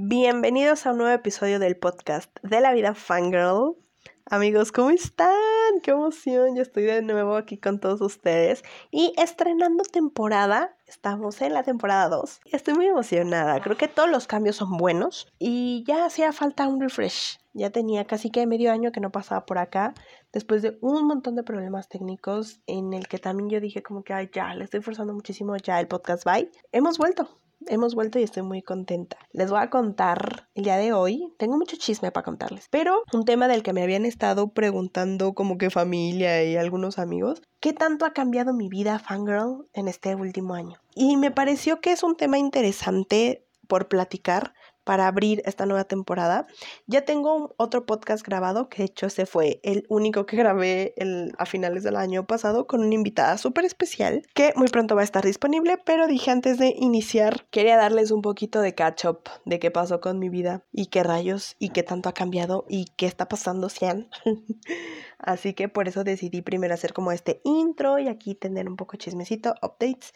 Bienvenidos a un nuevo episodio del podcast de la vida fangirl. Amigos, ¿cómo están? ¡Qué emoción! Yo estoy de nuevo aquí con todos ustedes y estrenando temporada. Estamos en la temporada 2 y estoy muy emocionada. Creo que todos los cambios son buenos y ya hacía falta un refresh. Ya tenía casi que medio año que no pasaba por acá después de un montón de problemas técnicos en el que también yo dije como que ya le estoy forzando muchísimo ya el podcast bye. Hemos vuelto hemos vuelto y estoy muy contenta. Les voy a contar el día de hoy, tengo mucho chisme para contarles, pero un tema del que me habían estado preguntando como que familia y algunos amigos, ¿qué tanto ha cambiado mi vida fangirl en este último año? Y me pareció que es un tema interesante por platicar para abrir esta nueva temporada. Ya tengo otro podcast grabado, que de hecho ese fue el único que grabé a finales del año pasado con una invitada súper especial que muy pronto va a estar disponible, pero dije antes de iniciar, quería darles un poquito de catch up de qué pasó con mi vida y qué rayos y qué tanto ha cambiado y qué está pasando, Sian. Así que por eso decidí primero hacer como este intro y aquí tener un poco chismecito, updates.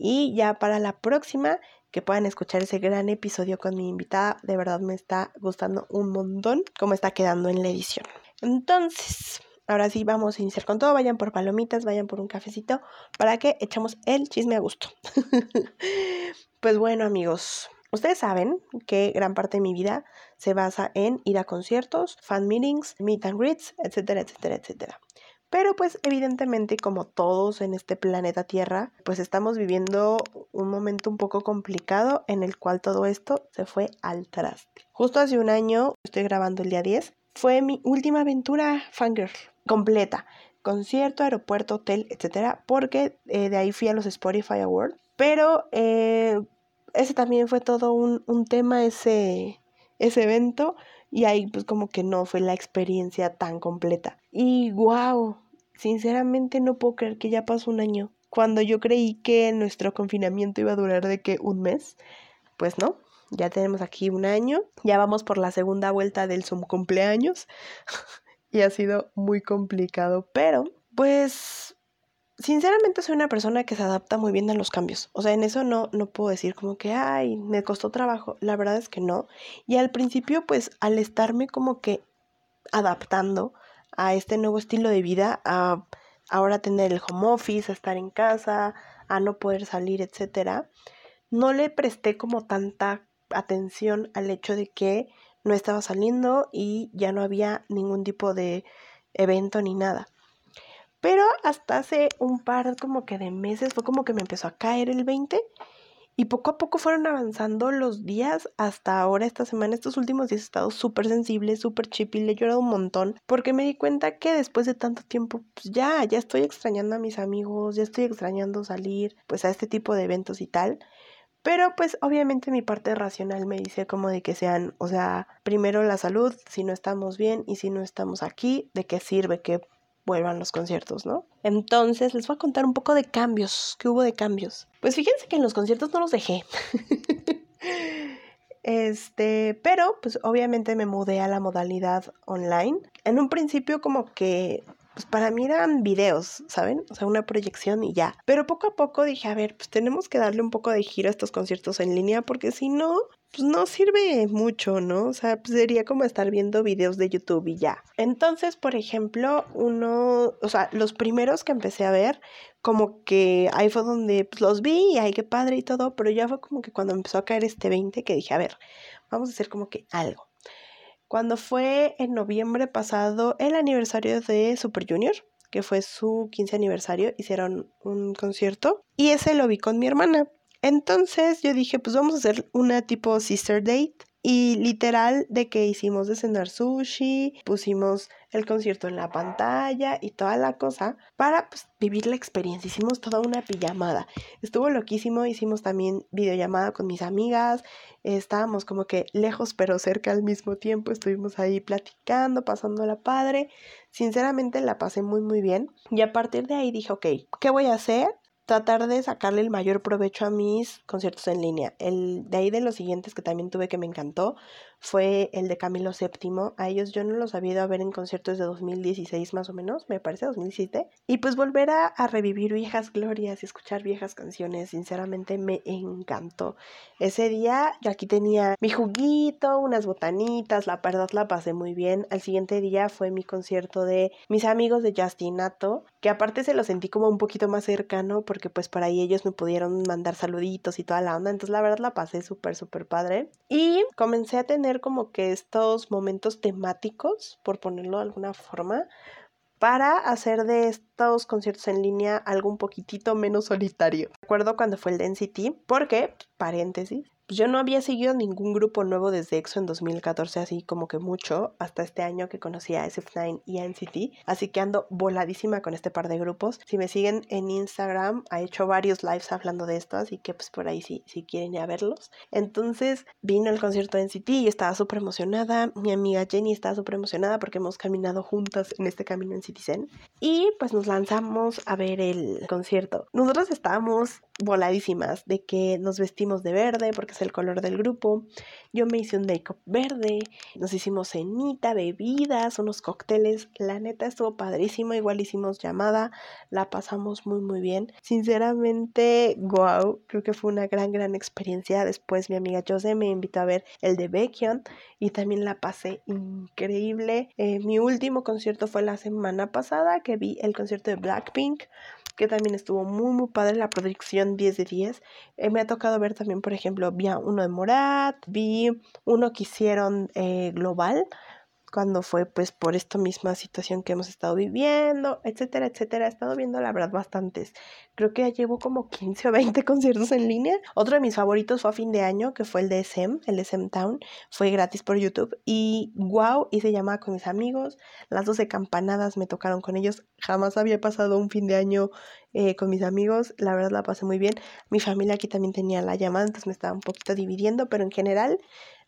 Y ya para la próxima que puedan escuchar ese gran episodio con mi invitada. De verdad me está gustando un montón cómo está quedando en la edición. Entonces, ahora sí vamos a iniciar con todo. Vayan por palomitas, vayan por un cafecito para que echemos el chisme a gusto. pues bueno, amigos. Ustedes saben que gran parte de mi vida se basa en ir a conciertos, fan meetings, meet and greets, etcétera, etcétera, etcétera. Pero pues evidentemente como todos en este planeta Tierra, pues estamos viviendo un momento un poco complicado en el cual todo esto se fue al traste. Justo hace un año, estoy grabando el día 10, fue mi última aventura fangirl completa. Concierto, aeropuerto, hotel, etcétera, porque eh, de ahí fui a los Spotify Awards. Pero eh, ese también fue todo un, un tema, ese, ese evento y ahí pues como que no fue la experiencia tan completa. Y wow, sinceramente no puedo creer que ya pasó un año. Cuando yo creí que nuestro confinamiento iba a durar de que un mes, pues no, ya tenemos aquí un año, ya vamos por la segunda vuelta del Zoom cumpleaños y ha sido muy complicado, pero pues sinceramente soy una persona que se adapta muy bien a los cambios. O sea, en eso no, no puedo decir como que, ay, me costó trabajo. La verdad es que no. Y al principio, pues, al estarme como que adaptando a este nuevo estilo de vida, a ahora tener el home office, a estar en casa, a no poder salir, etcétera, no le presté como tanta atención al hecho de que no estaba saliendo y ya no había ningún tipo de evento ni nada. Pero hasta hace un par como que de meses fue como que me empezó a caer el 20 y poco a poco fueron avanzando los días hasta ahora, esta semana, estos últimos días he estado súper sensible, súper chip y le he llorado un montón porque me di cuenta que después de tanto tiempo, pues ya, ya estoy extrañando a mis amigos, ya estoy extrañando salir pues a este tipo de eventos y tal. Pero pues obviamente mi parte racional me dice como de que sean, o sea, primero la salud, si no estamos bien y si no estamos aquí, ¿de qué sirve que vuelvan los conciertos, ¿no? Entonces les voy a contar un poco de cambios, que hubo de cambios. Pues fíjense que en los conciertos no los dejé. Este, pero pues obviamente me mudé a la modalidad online. En un principio como que pues para mí eran videos, ¿saben? O sea, una proyección y ya. Pero poco a poco dije, a ver, pues tenemos que darle un poco de giro a estos conciertos en línea porque si no, pues no sirve mucho, ¿no? O sea, pues sería como estar viendo videos de YouTube y ya. Entonces, por ejemplo, uno, o sea, los primeros que empecé a ver, como que ahí fue donde pues, los vi y ay, qué padre y todo, pero ya fue como que cuando empezó a caer este 20 que dije, a ver, vamos a hacer como que algo. Cuando fue en noviembre pasado el aniversario de Super Junior, que fue su 15 aniversario, hicieron un concierto y ese lo vi con mi hermana. Entonces yo dije, pues vamos a hacer una tipo sister date. Y literal de que hicimos de cenar sushi, pusimos el concierto en la pantalla y toda la cosa para pues, vivir la experiencia. Hicimos toda una pijamada. Estuvo loquísimo, hicimos también videollamada con mis amigas, estábamos como que lejos pero cerca al mismo tiempo, estuvimos ahí platicando, pasando la padre. Sinceramente la pasé muy muy bien y a partir de ahí dije, ok, ¿qué voy a hacer? Tratar de sacarle el mayor provecho a mis conciertos en línea. El de ahí de los siguientes que también tuve que me encantó fue el de Camilo VII. A ellos yo no los había ido a ver en conciertos de 2016 más o menos, me parece 2017. Y pues volver a, a revivir viejas glorias y escuchar viejas canciones, sinceramente me encantó. Ese día yo aquí tenía mi juguito, unas botanitas, la verdad la pasé muy bien. Al siguiente día fue mi concierto de mis amigos de Justinato, que aparte se lo sentí como un poquito más cercano porque pues por ahí ellos me pudieron mandar saluditos y toda la onda. Entonces la verdad la pasé súper, súper padre. Y comencé a tener como que estos momentos temáticos, por ponerlo de alguna forma, para hacer de estos conciertos en línea algo un poquitito menos solitario. Recuerdo cuando fue el de NCT, porque, paréntesis, pues yo no había seguido ningún grupo nuevo desde EXO en 2014, así como que mucho, hasta este año que conocí a SF9 y a NCT, así que ando voladísima con este par de grupos. Si me siguen en Instagram, ha hecho varios lives hablando de esto, así que pues por ahí sí, si quieren ir verlos. Entonces vino el concierto de NCT y estaba súper emocionada, mi amiga Jenny estaba súper emocionada porque hemos caminado juntas en este camino en Citizen y pues nos lanzamos a ver el concierto. Nosotros estábamos voladísimas de que nos vestimos de verde porque el color del grupo. Yo me hice un make-up verde, nos hicimos cenita, bebidas, unos cócteles. La neta estuvo padrísimo, igual hicimos llamada, la pasamos muy muy bien. Sinceramente, wow, creo que fue una gran gran experiencia. Después mi amiga Jose me invitó a ver el de Baekhyun y también la pasé increíble. Eh, mi último concierto fue la semana pasada que vi el concierto de Blackpink que también estuvo muy, muy padre la producción 10 de 10. Eh, me ha tocado ver también, por ejemplo, vi uno de Morat, vi uno que hicieron eh, global, cuando fue pues por esta misma situación que hemos estado viviendo, etcétera, etcétera. He estado viendo la verdad bastantes. Creo que ya llevo como 15 o 20 conciertos en línea. Otro de mis favoritos fue a fin de año, que fue el de SM, el de SM Town. Fue gratis por YouTube. Y wow, hice llamada con mis amigos. Las 12 campanadas me tocaron con ellos. Jamás había pasado un fin de año eh, con mis amigos. La verdad la pasé muy bien. Mi familia aquí también tenía la llamada, entonces me estaba un poquito dividiendo, pero en general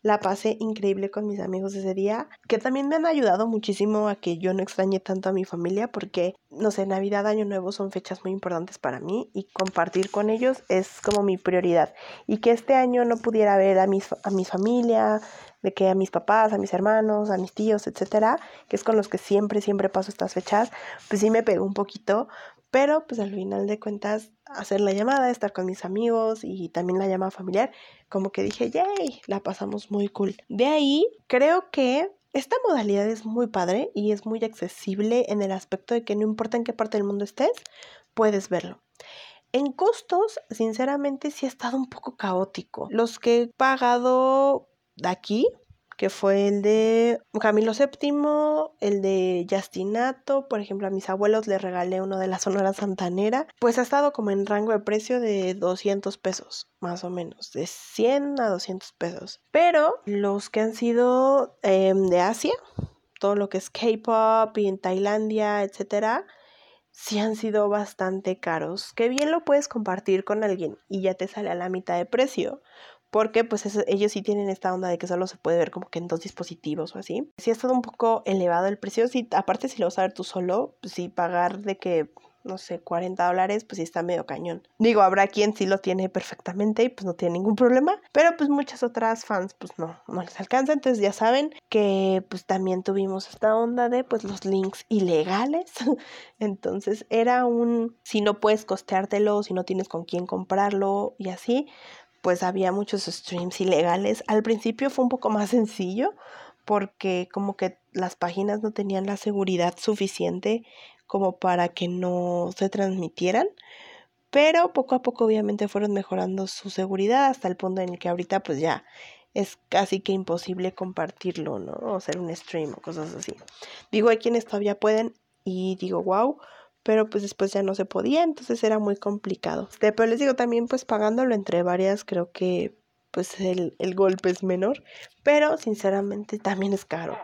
la pasé increíble con mis amigos ese día, que también me han ayudado muchísimo a que yo no extrañe tanto a mi familia, porque, no sé, Navidad, Año Nuevo son fechas muy importantes para mí y compartir con ellos es como mi prioridad. Y que este año no pudiera ver a, mis, a mi familia, de que a mis papás, a mis hermanos, a mis tíos, etcétera, que es con los que siempre, siempre paso estas fechas, pues sí me pegó un poquito, pero pues al final de cuentas, hacer la llamada, estar con mis amigos y también la llamada familiar, como que dije, yay, la pasamos muy cool. De ahí, creo que esta modalidad es muy padre y es muy accesible en el aspecto de que no importa en qué parte del mundo estés, puedes verlo. En costos, sinceramente, sí ha estado un poco caótico. Los que he pagado de aquí, que fue el de Camilo VII, el de Justinato, por ejemplo, a mis abuelos les regalé uno de la Sonora Santanera, pues ha estado como en rango de precio de 200 pesos, más o menos, de 100 a 200 pesos. Pero los que han sido em, de Asia, todo lo que es K-pop y en Tailandia, etcétera, sí han sido bastante caros. Que bien lo puedes compartir con alguien y ya te sale a la mitad de precio porque pues ellos sí tienen esta onda de que solo se puede ver como que en dos dispositivos o así. Sí ha estado un poco elevado el precio, sí, aparte si lo vas a ver tú solo, pues pagar de que, no sé, 40 dólares, pues sí está medio cañón. Digo, habrá quien sí lo tiene perfectamente y pues no tiene ningún problema, pero pues muchas otras fans pues no, no les alcanza, entonces ya saben que pues también tuvimos esta onda de pues los links ilegales, entonces era un, si no puedes costeártelo, si no tienes con quién comprarlo y así, pues había muchos streams ilegales. Al principio fue un poco más sencillo porque como que las páginas no tenían la seguridad suficiente como para que no se transmitieran. Pero poco a poco obviamente fueron mejorando su seguridad hasta el punto en el que ahorita pues ya es casi que imposible compartirlo, ¿no? O hacer un stream o cosas así. Digo, hay quienes todavía pueden y digo, wow, pero pues después ya no se podía, entonces era muy complicado. Pero les digo también pues pagándolo entre varias creo que pues el, el golpe es menor, pero sinceramente también es caro.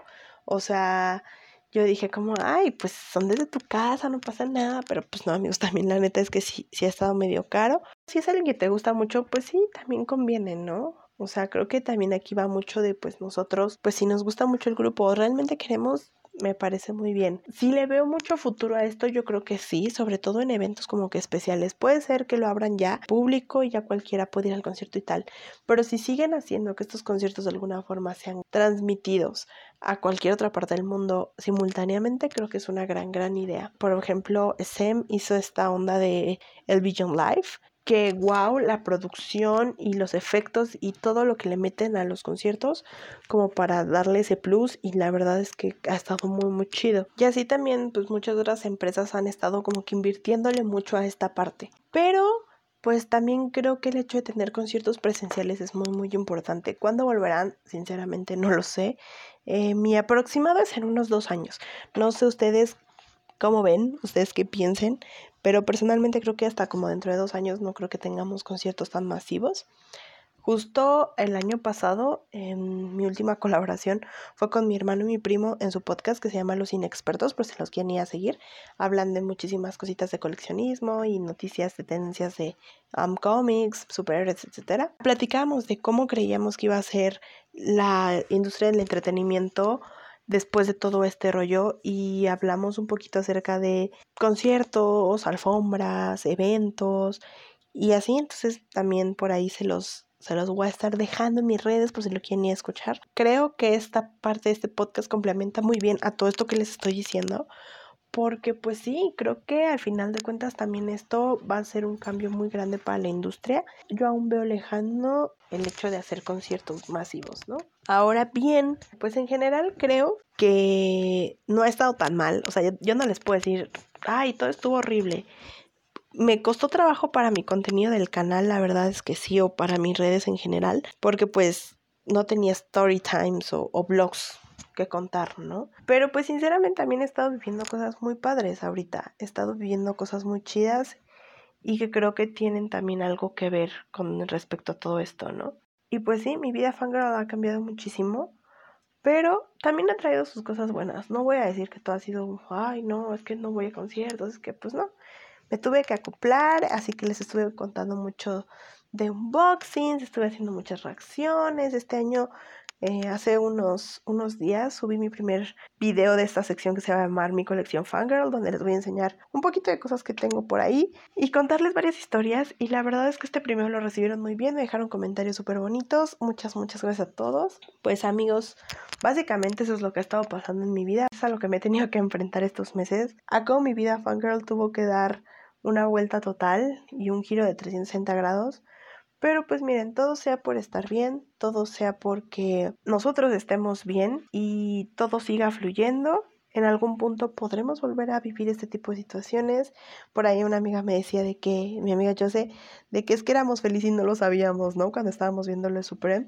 O sea, yo dije como, ay, pues son desde tu casa, no pasa nada, pero pues no, amigos, también la neta es que sí, sí ha estado medio caro. Si es alguien que te gusta mucho, pues sí, también conviene, ¿no? O sea, creo que también aquí va mucho de pues nosotros, pues si nos gusta mucho el grupo, realmente queremos me parece muy bien. Si le veo mucho futuro a esto, yo creo que sí, sobre todo en eventos como que especiales. Puede ser que lo abran ya público y ya cualquiera puede ir al concierto y tal, pero si siguen haciendo que estos conciertos de alguna forma sean transmitidos a cualquier otra parte del mundo simultáneamente, creo que es una gran, gran idea. Por ejemplo, Sem hizo esta onda de el Vision Live, que wow, la producción y los efectos y todo lo que le meten a los conciertos como para darle ese plus y la verdad es que ha estado muy muy chido. Y así también pues muchas otras empresas han estado como que invirtiéndole mucho a esta parte. Pero pues también creo que el hecho de tener conciertos presenciales es muy muy importante. ¿Cuándo volverán? Sinceramente no lo sé. Eh, mi aproximado es en unos dos años. No sé ustedes cómo ven, ustedes qué piensen, pero personalmente creo que hasta como dentro de dos años no creo que tengamos conciertos tan masivos. Justo el año pasado, mi última colaboración fue con mi hermano y mi primo en su podcast que se llama Los Inexpertos, por si los quieren ir a seguir. Hablan de muchísimas cositas de coleccionismo y noticias de tendencias de um, superhéroes, etc. Platicábamos de cómo creíamos que iba a ser la industria del entretenimiento después de todo este rollo y hablamos un poquito acerca de conciertos, alfombras, eventos y así, entonces también por ahí se los se los voy a estar dejando en mis redes por si lo quieren ir a escuchar. Creo que esta parte de este podcast complementa muy bien a todo esto que les estoy diciendo porque pues sí, creo que al final de cuentas también esto va a ser un cambio muy grande para la industria. Yo aún veo lejano el hecho de hacer conciertos masivos, ¿no? Ahora bien, pues en general creo que no ha estado tan mal. O sea, yo, no les puedo decir, ay, todo estuvo horrible. Me costó trabajo para mi contenido del canal, la verdad es que sí, o para mis redes en general, porque pues no tenía story times o, o blogs que contar, ¿no? Pero pues sinceramente también he estado viviendo cosas muy padres ahorita, he estado viviendo cosas muy chidas y que creo que tienen también algo que ver con respecto a todo esto, ¿no? Y pues sí, mi vida fangirl ha cambiado muchísimo, pero también ha traído sus cosas buenas. No voy a decir que todo ha sido, ay, no, es que no voy a conciertos, es que pues no. Me tuve que acoplar, así que les estuve contando mucho de unboxings, estuve haciendo muchas reacciones. Este año eh, hace unos, unos días subí mi primer video de esta sección que se va a llamar Mi colección Fangirl, donde les voy a enseñar un poquito de cosas que tengo por ahí y contarles varias historias. Y la verdad es que este primero lo recibieron muy bien, me dejaron comentarios súper bonitos. Muchas, muchas gracias a todos. Pues amigos, básicamente eso es lo que ha estado pasando en mi vida, es a lo que me he tenido que enfrentar estos meses. A mi vida Fangirl tuvo que dar una vuelta total y un giro de 360 grados pero pues miren, todo sea por estar bien, todo sea porque nosotros estemos bien y todo siga fluyendo. En algún punto podremos volver a vivir este tipo de situaciones. Por ahí una amiga me decía de que, mi amiga Jose, de que es que éramos felices y no lo sabíamos, ¿no? Cuando estábamos viendo lo de Supreme.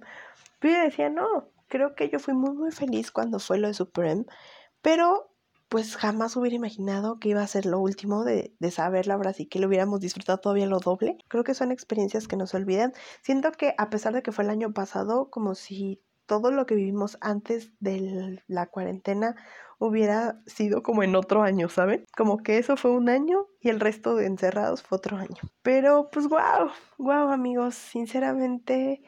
Pero decía, no, creo que yo fui muy, muy feliz cuando fue lo de Supreme. Pero pues jamás hubiera imaginado que iba a ser lo último de, de saberla ahora sí que lo hubiéramos disfrutado todavía lo doble. Creo que son experiencias que nos olvidan. Siento que a pesar de que fue el año pasado, como si todo lo que vivimos antes de la cuarentena hubiera sido como en otro año, ¿saben? Como que eso fue un año y el resto de encerrados fue otro año. Pero pues wow, wow amigos, sinceramente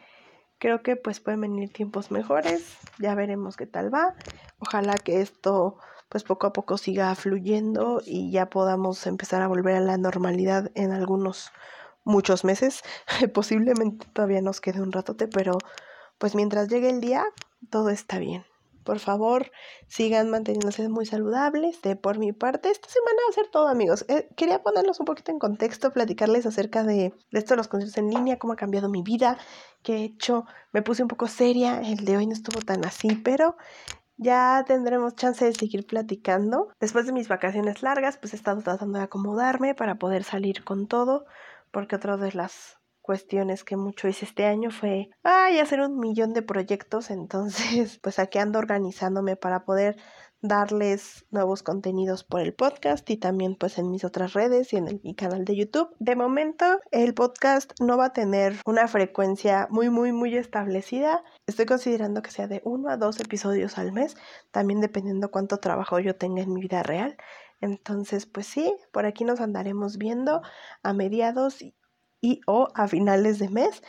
creo que pues pueden venir tiempos mejores, ya veremos qué tal va. Ojalá que esto pues poco a poco siga fluyendo y ya podamos empezar a volver a la normalidad en algunos muchos meses. Posiblemente todavía nos quede un ratote, pero pues mientras llegue el día, todo está bien. Por favor, sigan manteniéndose muy saludables. De por mi parte, esta semana va a ser todo, amigos. Eh, quería ponerlos un poquito en contexto, platicarles acerca de, de esto de los conciertos en línea, cómo ha cambiado mi vida, qué he hecho. Me puse un poco seria, el de hoy no estuvo tan así, pero ya tendremos chance de seguir platicando. Después de mis vacaciones largas, pues he estado tratando de acomodarme para poder salir con todo, porque otra de las cuestiones que mucho hice este año fue, ay, hacer un millón de proyectos, entonces pues aquí ando organizándome para poder darles nuevos contenidos por el podcast y también pues en mis otras redes y en mi canal de YouTube. De momento el podcast no va a tener una frecuencia muy muy muy establecida. Estoy considerando que sea de uno a dos episodios al mes, también dependiendo cuánto trabajo yo tenga en mi vida real. Entonces pues sí, por aquí nos andaremos viendo a mediados y, o a finales de mes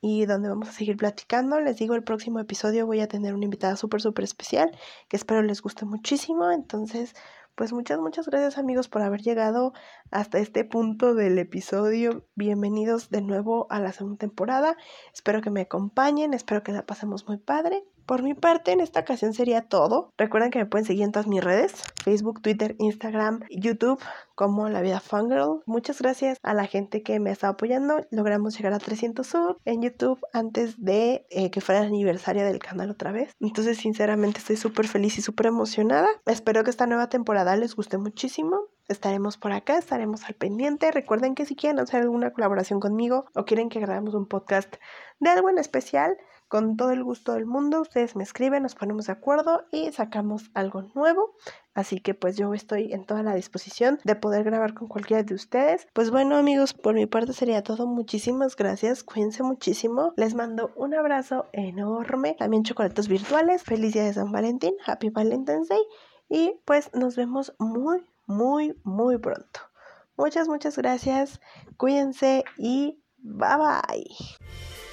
y donde vamos a seguir platicando. Les digo, el próximo episodio voy a tener una invitada súper, súper especial que espero les guste muchísimo. Entonces, pues muchas, muchas gracias amigos por haber llegado hasta este punto del episodio. Bienvenidos de nuevo a la segunda temporada. Espero que me acompañen, espero que la pasemos muy padre. Por mi parte, en esta ocasión sería todo. Recuerden que me pueden seguir en todas mis redes, Facebook, Twitter, Instagram, YouTube, como La Vida Fangirl. Muchas gracias a la gente que me está apoyando. Logramos llegar a 300 sub en YouTube antes de eh, que fuera el aniversario del canal otra vez. Entonces, sinceramente, estoy súper feliz y súper emocionada. Espero que esta nueva temporada les guste muchísimo. Estaremos por acá, estaremos al pendiente. Recuerden que si quieren hacer alguna colaboración conmigo o quieren que grabemos un podcast de algo en especial, con todo el gusto del mundo, ustedes me escriben, nos ponemos de acuerdo y sacamos algo nuevo. Así que pues yo estoy en toda la disposición de poder grabar con cualquiera de ustedes. Pues bueno amigos, por mi parte sería todo. Muchísimas gracias. Cuídense muchísimo. Les mando un abrazo enorme. También chocolates virtuales. Feliz día de San Valentín. Happy Valentine's Day. Y pues nos vemos muy, muy, muy pronto. Muchas, muchas gracias. Cuídense y bye bye.